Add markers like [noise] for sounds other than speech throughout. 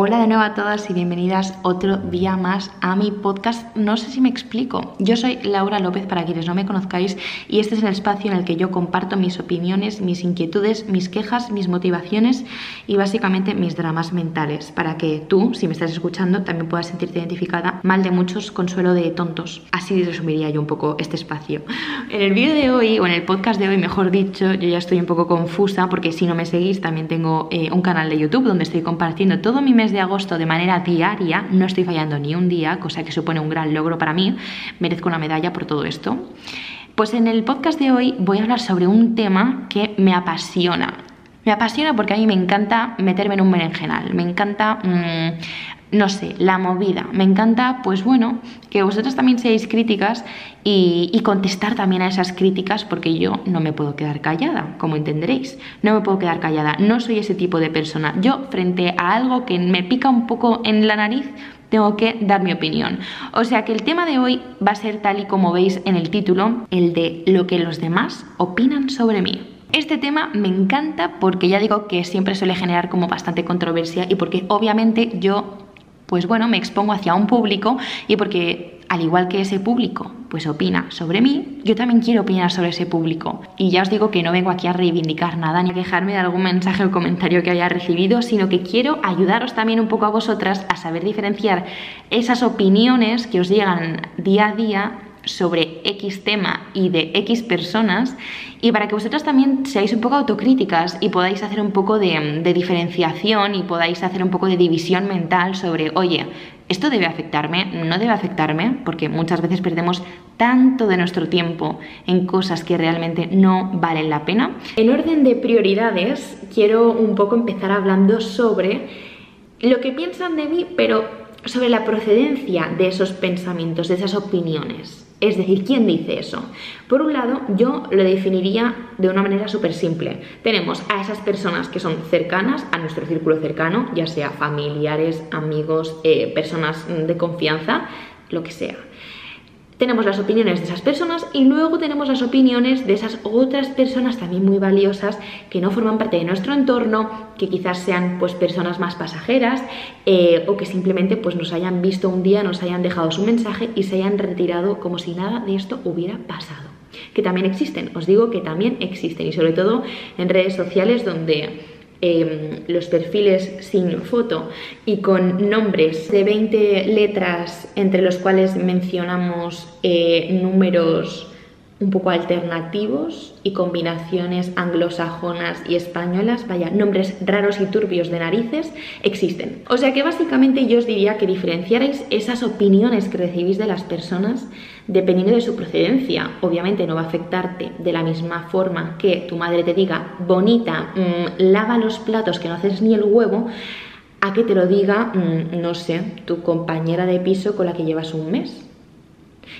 Hola de nuevo a todas y bienvenidas otro día más a mi podcast. No sé si me explico. Yo soy Laura López para quienes no me conozcáis y este es el espacio en el que yo comparto mis opiniones, mis inquietudes, mis quejas, mis motivaciones y básicamente mis dramas mentales para que tú, si me estás escuchando, también puedas sentirte identificada mal de muchos, consuelo de tontos. Así resumiría yo un poco este espacio. En el vídeo de hoy o en el podcast de hoy, mejor dicho, yo ya estoy un poco confusa porque si no me seguís también tengo eh, un canal de YouTube donde estoy compartiendo todo mi mes de agosto de manera diaria, no estoy fallando ni un día, cosa que supone un gran logro para mí, merezco una medalla por todo esto. Pues en el podcast de hoy voy a hablar sobre un tema que me apasiona. Me apasiona porque a mí me encanta meterme en un berenjenal, me encanta mm, no sé, la movida. Me encanta, pues bueno, que vosotros también seáis críticas y, contestar también a esas críticas porque yo no me puedo quedar callada, como entenderéis. No me puedo quedar callada, no soy ese tipo de persona. Yo frente a algo que me pica un poco en la nariz, tengo que dar mi opinión. O sea que el tema de hoy va a ser tal y como veis en el título, el de lo que los demás opinan sobre mí. Este tema me encanta porque ya digo que siempre suele generar como bastante controversia y porque obviamente yo pues bueno, me expongo hacia un público y porque al igual que ese público pues opina sobre mí, yo también quiero opinar sobre ese público. Y ya os digo que no vengo aquí a reivindicar nada ni a quejarme de algún mensaje o comentario que haya recibido, sino que quiero ayudaros también un poco a vosotras a saber diferenciar esas opiniones que os llegan día a día sobre X tema y de X personas y para que vosotras también seáis un poco autocríticas y podáis hacer un poco de, diferenciación y podáis hacer un poco de división mental sobre, oye, ¿esto debe afectarme? ¿No debe afectarme? Porque muchas veces perdemos tanto de nuestro tiempo en cosas que realmente no valen la pena. En orden de prioridades, quiero un poco empezar hablando sobre lo que piensan de mí, pero sobre la procedencia de esos pensamientos, de esas opiniones. Es decir, ¿quién dice eso? Por un lado, yo lo definiría de una manera súper simple. Tenemos a esas personas que son cercanas a nuestro círculo cercano, ya sea familiares, amigos, eh, personas de confianza, lo que sea tenemos las opiniones de esas personas y luego tenemos las opiniones de esas otras personas también muy valiosas que no forman parte de nuestro entorno, que quizás sean pues personas más pasajeras eh, o que simplemente pues nos hayan visto un día, nos hayan dejado su mensaje y se hayan retirado como si nada de esto hubiera pasado. Que también existen, os digo que también existen y sobre todo en redes sociales donde Em, los perfiles sin foto y con nombres de 20 letras entre los cuales mencionamos eh, números un poco alternativos y combinaciones anglosajonas y españolas, vaya, nombres raros y turbios de narices, existen. O sea que básicamente yo os diría que diferenciarais esas opiniones que recibís de las personas dependiendo de su procedencia. Obviamente no va a afectarte de la misma forma que tu madre te diga, bonita, mm, lava los platos que no haces ni el huevo, a que te lo diga, mm, no sé, tu compañera de piso con la que llevas un mes.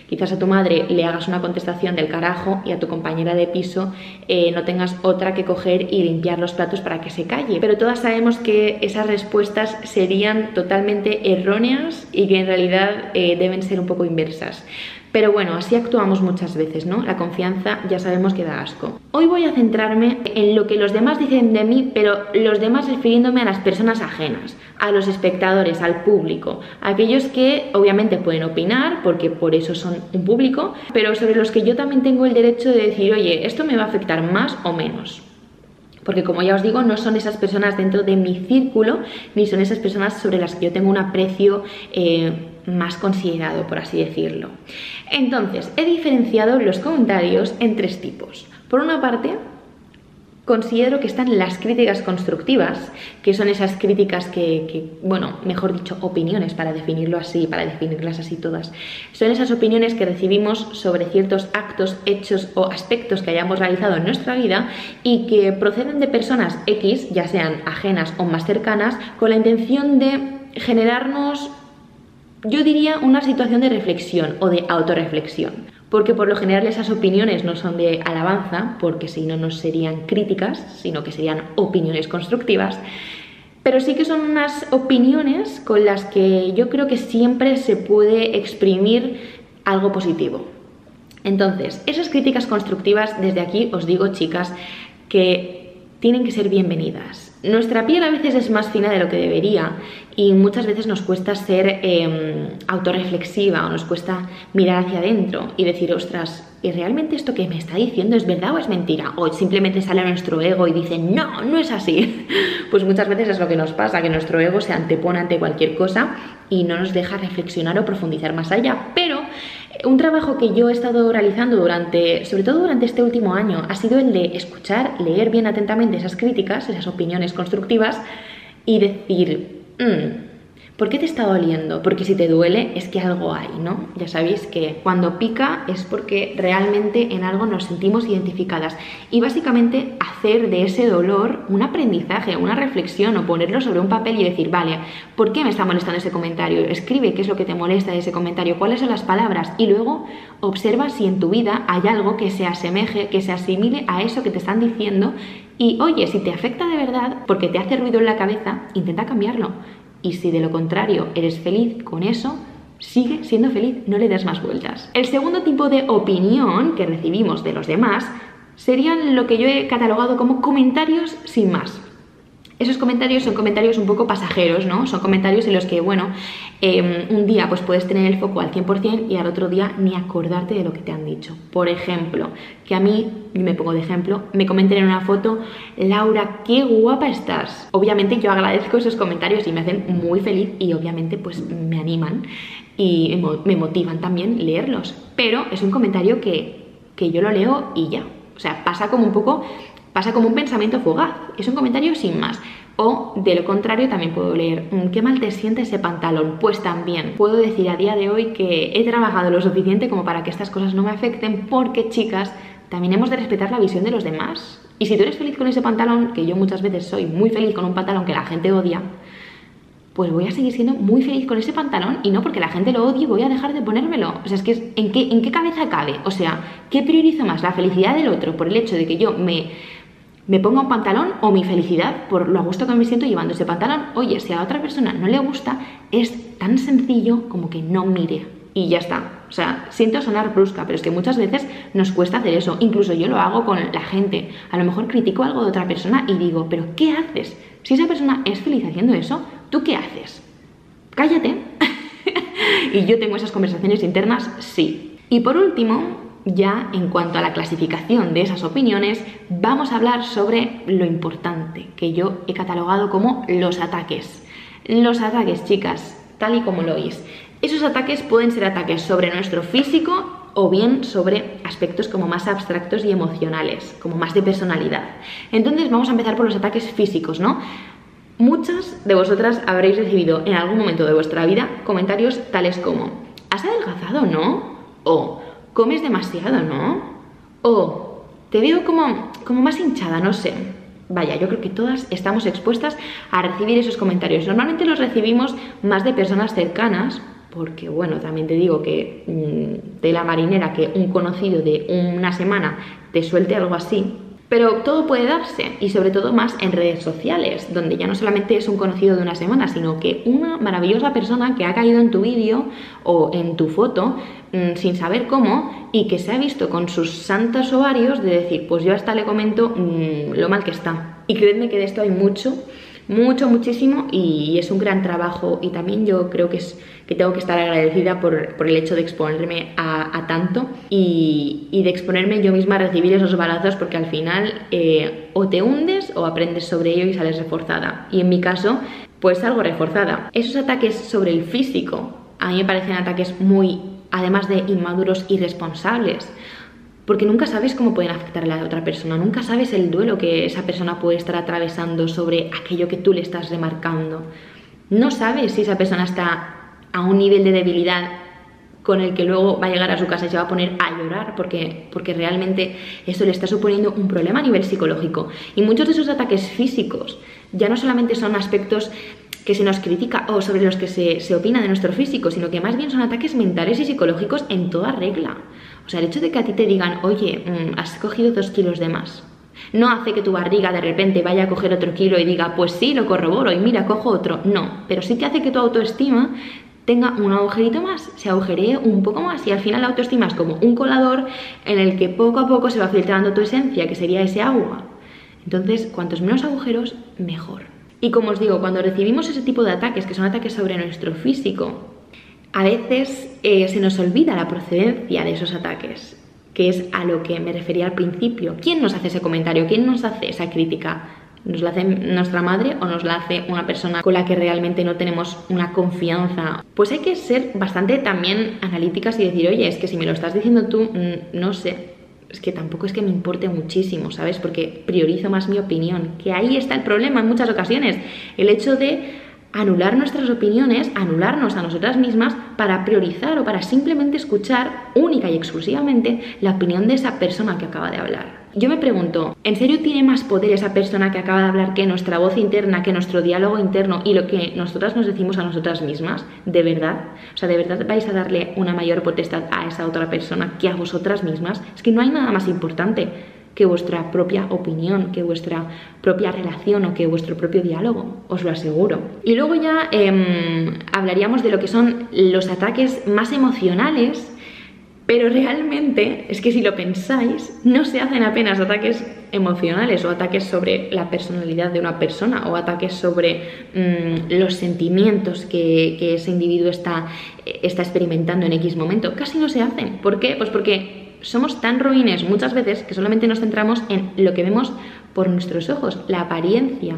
Quizás a tu madre le hagas una contestación del carajo y a tu compañera de piso eh, no tengas otra que coger y limpiar los platos para que se calle. Pero todas sabemos que esas respuestas serían totalmente erróneas y que en realidad eh, deben ser un poco inversas. Pero bueno, así actuamos muchas veces, ¿no? La confianza ya sabemos que da asco. Hoy voy a centrarme en lo que los demás dicen de mí, pero los demás refiriéndome a las personas ajenas, a los espectadores, al público, aquellos que obviamente pueden opinar, porque por eso son un público, pero sobre los que yo también tengo el derecho de decir, oye, esto me va a afectar más o menos porque como ya os digo, no son esas personas dentro de mi círculo, ni son esas personas sobre las que yo tengo un aprecio eh, más considerado, por así decirlo. Entonces, he diferenciado los comentarios en tres tipos. Por una parte, considero que están las críticas constructivas, que son esas críticas que, bueno, mejor dicho, opiniones, para definirlo así, para definirlas así todas. Son esas opiniones que recibimos sobre ciertos actos, hechos o aspectos que hayamos realizado en nuestra vida y que proceden de personas X, ya sean ajenas o más cercanas, con la intención de generarnos yo diría una situación de reflexión o de autorreflexión, porque por lo general esas opiniones no son de alabanza, porque si no, no serían críticas, sino que serían opiniones constructivas, pero sí que son unas opiniones con las que yo creo que siempre se puede exprimir algo positivo. Entonces, esas críticas constructivas, desde aquí os digo, chicas, que tienen que ser bienvenidas Nuestra piel a veces es más fina de lo que debería y muchas veces nos cuesta ser eh, autorreflexiva o nos cuesta mirar hacia adentro y decir, ostras, ¿y realmente esto que me está diciendo es verdad o es mentira? O simplemente sale nuestro ego y dice, no, no es así. [laughs] Pues muchas veces es lo que nos pasa, que nuestro ego se antepone ante cualquier cosa y no nos deja reflexionar o profundizar más allá. Pero un trabajo que yo he estado realizando durante, sobre todo durante este último año, ha sido el de escuchar, leer bien atentamente esas críticas, esas opiniones constructivas y decir, mm, ¿Por qué te está doliendo? Porque si te duele es que algo hay, ¿no? Ya sabéis que cuando pica es porque realmente en algo nos sentimos identificadas. Y básicamente hacer de ese dolor un aprendizaje, una reflexión o ponerlo sobre un papel y decir, vale, ¿por qué me está molestando ese comentario? Escribe qué es lo que te molesta de ese comentario, cuáles son las palabras y luego observa si en tu vida hay algo que se asemeje, que se asimile a eso que te están diciendo y oye, si te afecta de verdad porque te hace ruido en la cabeza, intenta cambiarlo y si de lo contrario eres feliz con eso, sigue siendo feliz, no le des más vueltas. El segundo tipo de opinión que recibimos de los demás serían lo que yo he catalogado como comentarios sin más. Esos comentarios son comentarios un poco pasajeros, ¿no? Son comentarios en los que, bueno, em, un día pues puedes tener el foco al 100% y al otro día ni acordarte de lo que te han dicho. Por ejemplo, que a mí, me pongo de ejemplo, me comenten en una foto, Laura, qué guapa estás. Obviamente yo agradezco esos comentarios y me hacen muy feliz y obviamente pues me animan y me motivan también leerlos. Pero es un comentario que, que yo lo leo y ya. O sea, pasa como un poco Pasa como un pensamiento fugaz, es un comentario sin más. O de lo contrario también puedo leer, mm, ¿qué mal te siente ese pantalón? Pues también puedo decir a día de hoy que he trabajado lo suficiente como para que estas cosas no me afecten porque chicas, también hemos de respetar la visión de los demás. Y si tú eres feliz con ese pantalón, que yo muchas veces soy muy feliz con un pantalón que la gente odia, pues voy a seguir siendo muy feliz con ese pantalón y no porque la gente lo odie voy a dejar de ponérmelo. O sea, es que ¿en, qué, ¿en qué cabeza cabe? O sea, ¿qué priorizo más? ¿La felicidad del otro por el hecho de que yo me me ponga un pantalón o mi felicidad por lo a gusto que me siento llevando ese pantalón. Oye, si a otra persona no le gusta, es tan sencillo como que no mire y ya está. O sea, siento sonar brusca, pero es que muchas veces nos cuesta hacer eso. Incluso yo lo hago con la gente. A lo mejor critico algo de otra persona y digo, pero ¿qué haces? Si esa persona es feliz haciendo eso, ¿tú qué haces? Cállate. [laughs] y yo tengo esas conversaciones internas, sí. Y por último, ya en cuanto a la clasificación de esas opiniones, vamos a hablar sobre lo importante, que yo he catalogado como los ataques. Los ataques, chicas, tal y como lo oís. Esos ataques pueden ser ataques sobre nuestro físico o bien sobre aspectos como más abstractos y emocionales, como más de personalidad. Entonces vamos a empezar por los ataques físicos, ¿no? Muchas de vosotras habréis recibido en algún momento de vuestra vida comentarios tales como ¿Has adelgazado, no? O comes demasiado, ¿no? O te veo como, como más hinchada, no sé. Vaya, yo creo que todas estamos expuestas a recibir esos comentarios. Normalmente los recibimos más de personas cercanas, porque bueno, también te digo que mm, de la marinera que un conocido de una semana te suelte algo así, pero todo puede darse y sobre todo más en redes sociales, donde ya no solamente es un conocido de una semana, sino que una maravillosa persona que ha caído en tu vídeo o en tu foto mm, sin saber cómo y que se ha visto con sus santos ovarios de decir, pues yo hasta le comento mm, lo mal que está. Y creedme que de esto hay mucho mucho, muchísimo y es un gran trabajo y también yo creo que, es, que tengo que estar agradecida por, el hecho de exponerme a, tanto y, de exponerme yo misma a recibir esos balazos porque al final eh, o te hundes o aprendes sobre ello y sales reforzada y en mi caso pues salgo reforzada. Esos ataques sobre el físico a mí me parecen ataques muy, además de inmaduros, irresponsables porque nunca sabes cómo pueden afectar a la otra persona, nunca sabes el duelo que esa persona puede estar atravesando sobre aquello que tú le estás remarcando. No sabes si esa persona está a un nivel de debilidad con el que luego va a llegar a su casa y se va a poner a llorar porque, porque realmente eso le está suponiendo un problema a nivel psicológico. Y muchos de esos ataques físicos ya no solamente son aspectos que se nos critica o sobre los que se, se opina de nuestro físico, sino que más bien son ataques mentales y psicológicos en toda regla. O sea, el hecho de que a ti te digan, oye, mm, has cogido dos kilos de más, no hace que tu barriga de repente vaya a coger otro kilo y diga, pues sí, lo corroboro y mira, cojo otro. No, pero sí te hace que tu autoestima tenga un agujerito más, se agujeree un poco más y al final la autoestima es como un colador en el que poco a poco se va filtrando tu esencia, que sería ese agua. Entonces, cuantos menos agujeros, mejor. Y como os digo, cuando recibimos ese tipo de ataques, que son ataques sobre nuestro físico, a veces eh, se nos olvida la procedencia de esos ataques, que es a lo que me refería al principio. ¿Quién nos hace ese comentario? ¿Quién nos hace esa crítica? ¿Nos la hace nuestra madre o nos la hace una persona con la que realmente no tenemos una confianza? Pues hay que ser bastante también analíticas y decir, oye, es que si me lo estás diciendo tú, no sé, es que tampoco es que me importe muchísimo, ¿sabes? Porque priorizo más mi opinión, que ahí está el problema en muchas ocasiones, el hecho de anular nuestras opiniones, anularnos a nosotras mismas para priorizar o para simplemente escuchar única y exclusivamente la opinión de esa persona que acaba de hablar. Yo me pregunto, ¿en serio tiene más poder esa persona que acaba de hablar que nuestra voz interna, que nuestro diálogo interno y lo que nosotras nos decimos a nosotras mismas? ¿De verdad? O sea, ¿de verdad vais a darle una mayor potestad a esa otra persona que a vosotras mismas? Es que no hay nada más importante que vuestra propia opinión, que vuestra propia relación o que vuestro propio diálogo, os lo aseguro. Y luego ya em, hablaríamos de lo que son los ataques más emocionales pero realmente es que si lo pensáis, no se hacen apenas ataques emocionales o ataques sobre la personalidad de una persona o ataques sobre mm, los sentimientos que, ese individuo está, está experimentando en X momento. Casi no se hacen. ¿Por qué? Pues porque somos tan ruines muchas veces que solamente nos centramos en lo que vemos por nuestros ojos, la apariencia.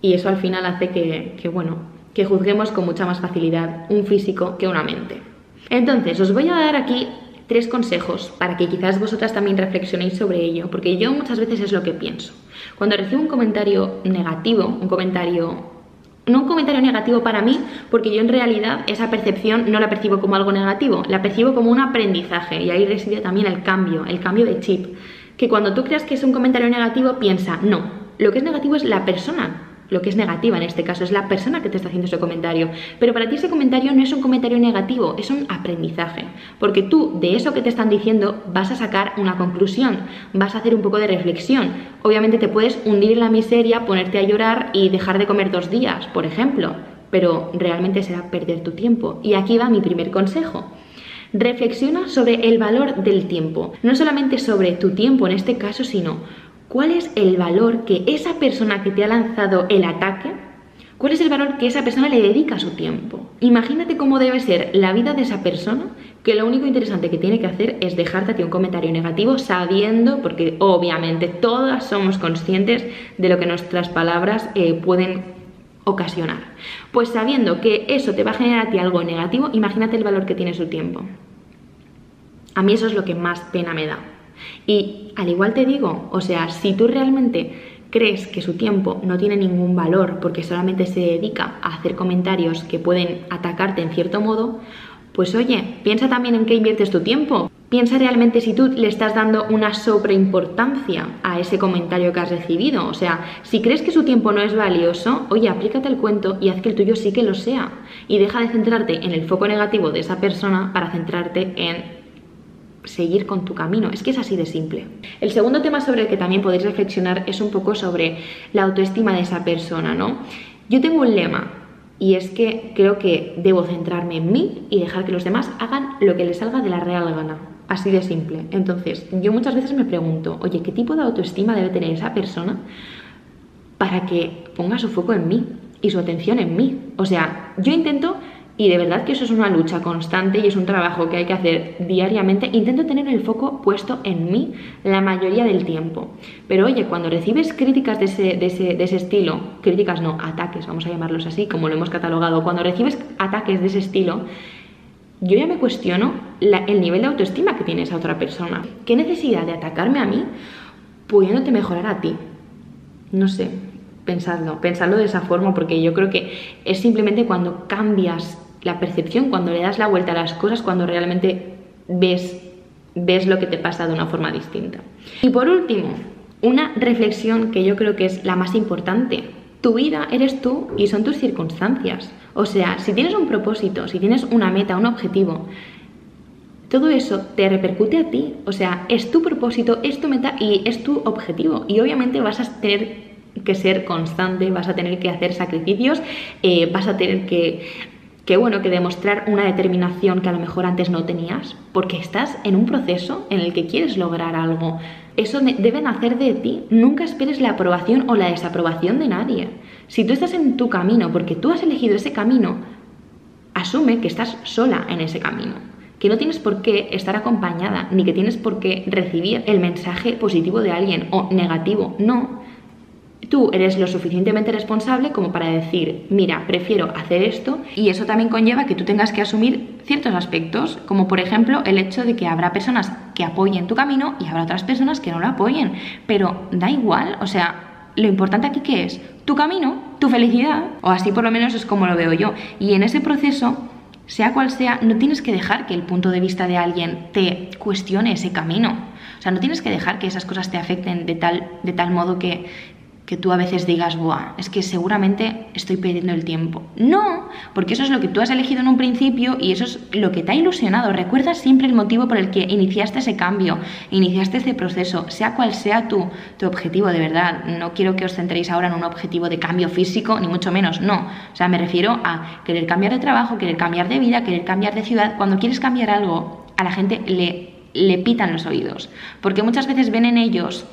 Y eso al final hace que, bueno, que juzguemos con mucha más facilidad un físico que una mente. Entonces, os voy a dar aquí tres consejos para que quizás vosotras también reflexionéis sobre ello, porque yo muchas veces es lo que pienso. Cuando recibo un comentario negativo, un comentario no un comentario negativo para mí, porque yo en realidad esa percepción no la percibo como algo negativo, la percibo como un aprendizaje y ahí reside también el cambio, el cambio de chip. Que cuando tú creas que es un comentario negativo, piensa, no, lo que es negativo es la persona lo que es negativa en este caso, es la persona que te está haciendo ese comentario. Pero para ti ese comentario no es un comentario negativo, es un aprendizaje. Porque tú de eso que te están diciendo vas a sacar una conclusión, vas a hacer un poco de reflexión. Obviamente te puedes hundir en la miseria, ponerte a llorar y dejar de comer dos días, por ejemplo. Pero realmente será perder tu tiempo. Y aquí va mi primer consejo. Reflexiona sobre el valor del tiempo. No solamente sobre tu tiempo en este caso, sino cuál es el valor que esa persona que te ha lanzado el ataque, cuál es el valor que esa persona le dedica a su tiempo. Imagínate cómo debe ser la vida de esa persona, que lo único interesante que tiene que hacer es dejarte a ti un comentario negativo sabiendo, porque obviamente todas somos conscientes de lo que nuestras palabras eh, pueden ocasionar. Pues sabiendo que eso te va a generar a ti algo negativo, imagínate el valor que tiene su tiempo. A mí eso es lo que más pena me da. Y al igual te digo, o sea, si tú realmente crees que su tiempo no tiene ningún valor porque solamente se dedica a hacer comentarios que pueden atacarte en cierto modo, pues oye, piensa también en qué inviertes tu tiempo. Piensa realmente si tú le estás dando una sobreimportancia a ese comentario que has recibido. O sea, si crees que su tiempo no es valioso, oye, aplícate el cuento y haz que el tuyo sí que lo sea. Y deja de centrarte en el foco negativo de esa persona para centrarte en seguir con tu camino. Es que es así de simple. El segundo tema sobre el que también podéis reflexionar es un poco sobre la autoestima de esa persona, ¿no? Yo tengo un lema y es que creo que debo centrarme en mí y dejar que los demás hagan lo que les salga de la real gana. Así de simple. Entonces, yo muchas veces me pregunto, oye, ¿qué tipo de autoestima debe tener esa persona para que ponga su foco en mí y su atención en mí? O sea, yo intento y de verdad que eso es una lucha constante y es un trabajo que hay que hacer diariamente. Intento tener el foco puesto en mí la mayoría del tiempo. Pero oye, cuando recibes críticas de ese, de ese, de ese estilo, críticas no, ataques, vamos a llamarlos así, como lo hemos catalogado, cuando recibes ataques de ese estilo, yo ya me cuestiono el nivel de autoestima que tiene esa otra persona. ¿Qué necesidad de atacarme a mí pudiéndote mejorar a ti? No sé, pensadlo, pensadlo de esa forma porque yo creo que es simplemente cuando cambias la percepción, cuando le das la vuelta a las cosas, cuando realmente ves, ves lo que te pasa de una forma distinta. Y por último, una reflexión que yo creo que es la más importante. Tu vida eres tú y son tus circunstancias. O sea, si tienes un propósito, si tienes una meta, un objetivo, todo eso te repercute a ti. O sea, es tu propósito, es tu meta y es tu objetivo. Y obviamente vas a tener que ser constante, vas a tener que hacer sacrificios, eh, vas a tener que, que, bueno, que demostrar una determinación que a lo mejor antes no tenías, porque estás en un proceso en el que quieres lograr algo. Eso deben hacer de ti. Nunca esperes la aprobación o la desaprobación de nadie. Si tú estás en tu camino porque tú has elegido ese camino, asume que estás sola en ese camino. Que no tienes por qué estar acompañada, ni que tienes por qué recibir el mensaje positivo de alguien o negativo. No, tú eres lo suficientemente responsable como para decir, mira, prefiero hacer esto y eso también conlleva que tú tengas que asumir ciertos aspectos, como por ejemplo el hecho de que habrá personas que apoyen tu camino y habrá otras personas que no lo apoyen, pero da igual, o sea, lo importante aquí que es tu camino, tu felicidad, o así por lo menos es como lo veo yo, y en ese proceso sea cual sea, no tienes que dejar que el punto de vista de alguien te cuestione ese camino. O sea, no tienes que dejar que esas cosas te afecten de tal, de tal modo que, que tú a veces digas, Buah, es que seguramente estoy perdiendo el tiempo. No, porque eso es lo que tú has elegido en un principio y eso es lo que te ha ilusionado. Recuerda siempre el motivo por el que iniciaste ese cambio, iniciaste ese proceso, sea cual sea tu, tu objetivo de verdad. No quiero que os centréis ahora en un objetivo de cambio físico, ni mucho menos, no. O sea, me refiero a querer cambiar de trabajo, querer cambiar de vida, querer cambiar de ciudad. Cuando quieres cambiar algo, a la gente le, le pitan los oídos, porque muchas veces ven en ellos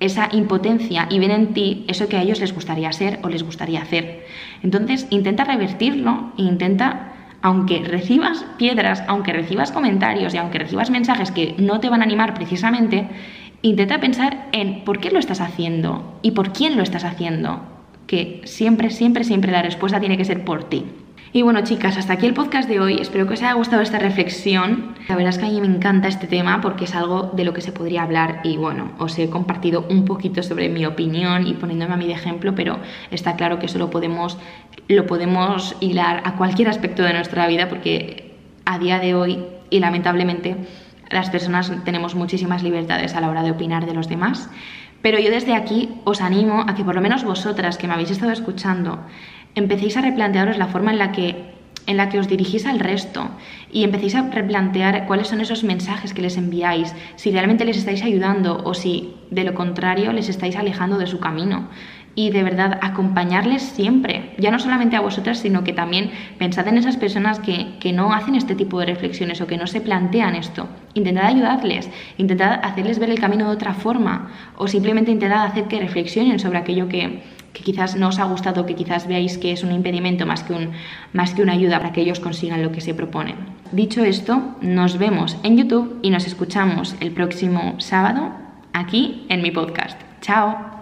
esa impotencia y ven en ti eso que a ellos les gustaría ser o les gustaría hacer. Entonces, intenta revertirlo e intenta, aunque recibas piedras, aunque recibas comentarios y aunque recibas mensajes que no te van a animar precisamente, intenta pensar en por qué lo estás haciendo y por quién lo estás haciendo. Que siempre, siempre, siempre la respuesta tiene que ser por ti. Y bueno, chicas, hasta aquí el podcast de hoy. Espero que os haya gustado esta reflexión. La verdad es que a mí me encanta este tema porque es algo de lo que se podría hablar y bueno, os he compartido un poquito sobre mi opinión y poniéndome a mí de ejemplo, pero está claro que eso lo podemos, lo podemos hilar a cualquier aspecto de nuestra vida porque a día de hoy y lamentablemente las personas tenemos muchísimas libertades a la hora de opinar de los demás. Pero yo desde aquí os animo a que por lo menos vosotras que me habéis estado escuchando empecéis a replantearos la forma en la que en la que os dirigís al resto y empecéis a replantear cuáles son esos mensajes que les enviáis, si realmente les estáis ayudando o si de lo contrario les estáis alejando de su camino. Y de verdad, acompañarles siempre, ya no solamente a vosotras, sino que también pensad en esas personas que, que no hacen este tipo de reflexiones o que no se plantean esto. Intentad ayudarles, intentad hacerles ver el camino de otra forma o simplemente intentad hacer que reflexionen sobre aquello que, que quizás no os ha gustado, que quizás veáis que es un impedimento más que, un, más que una ayuda para que ellos consigan lo que se proponen. Dicho esto, nos vemos en YouTube y nos escuchamos el próximo sábado aquí en mi podcast. ¡Chao!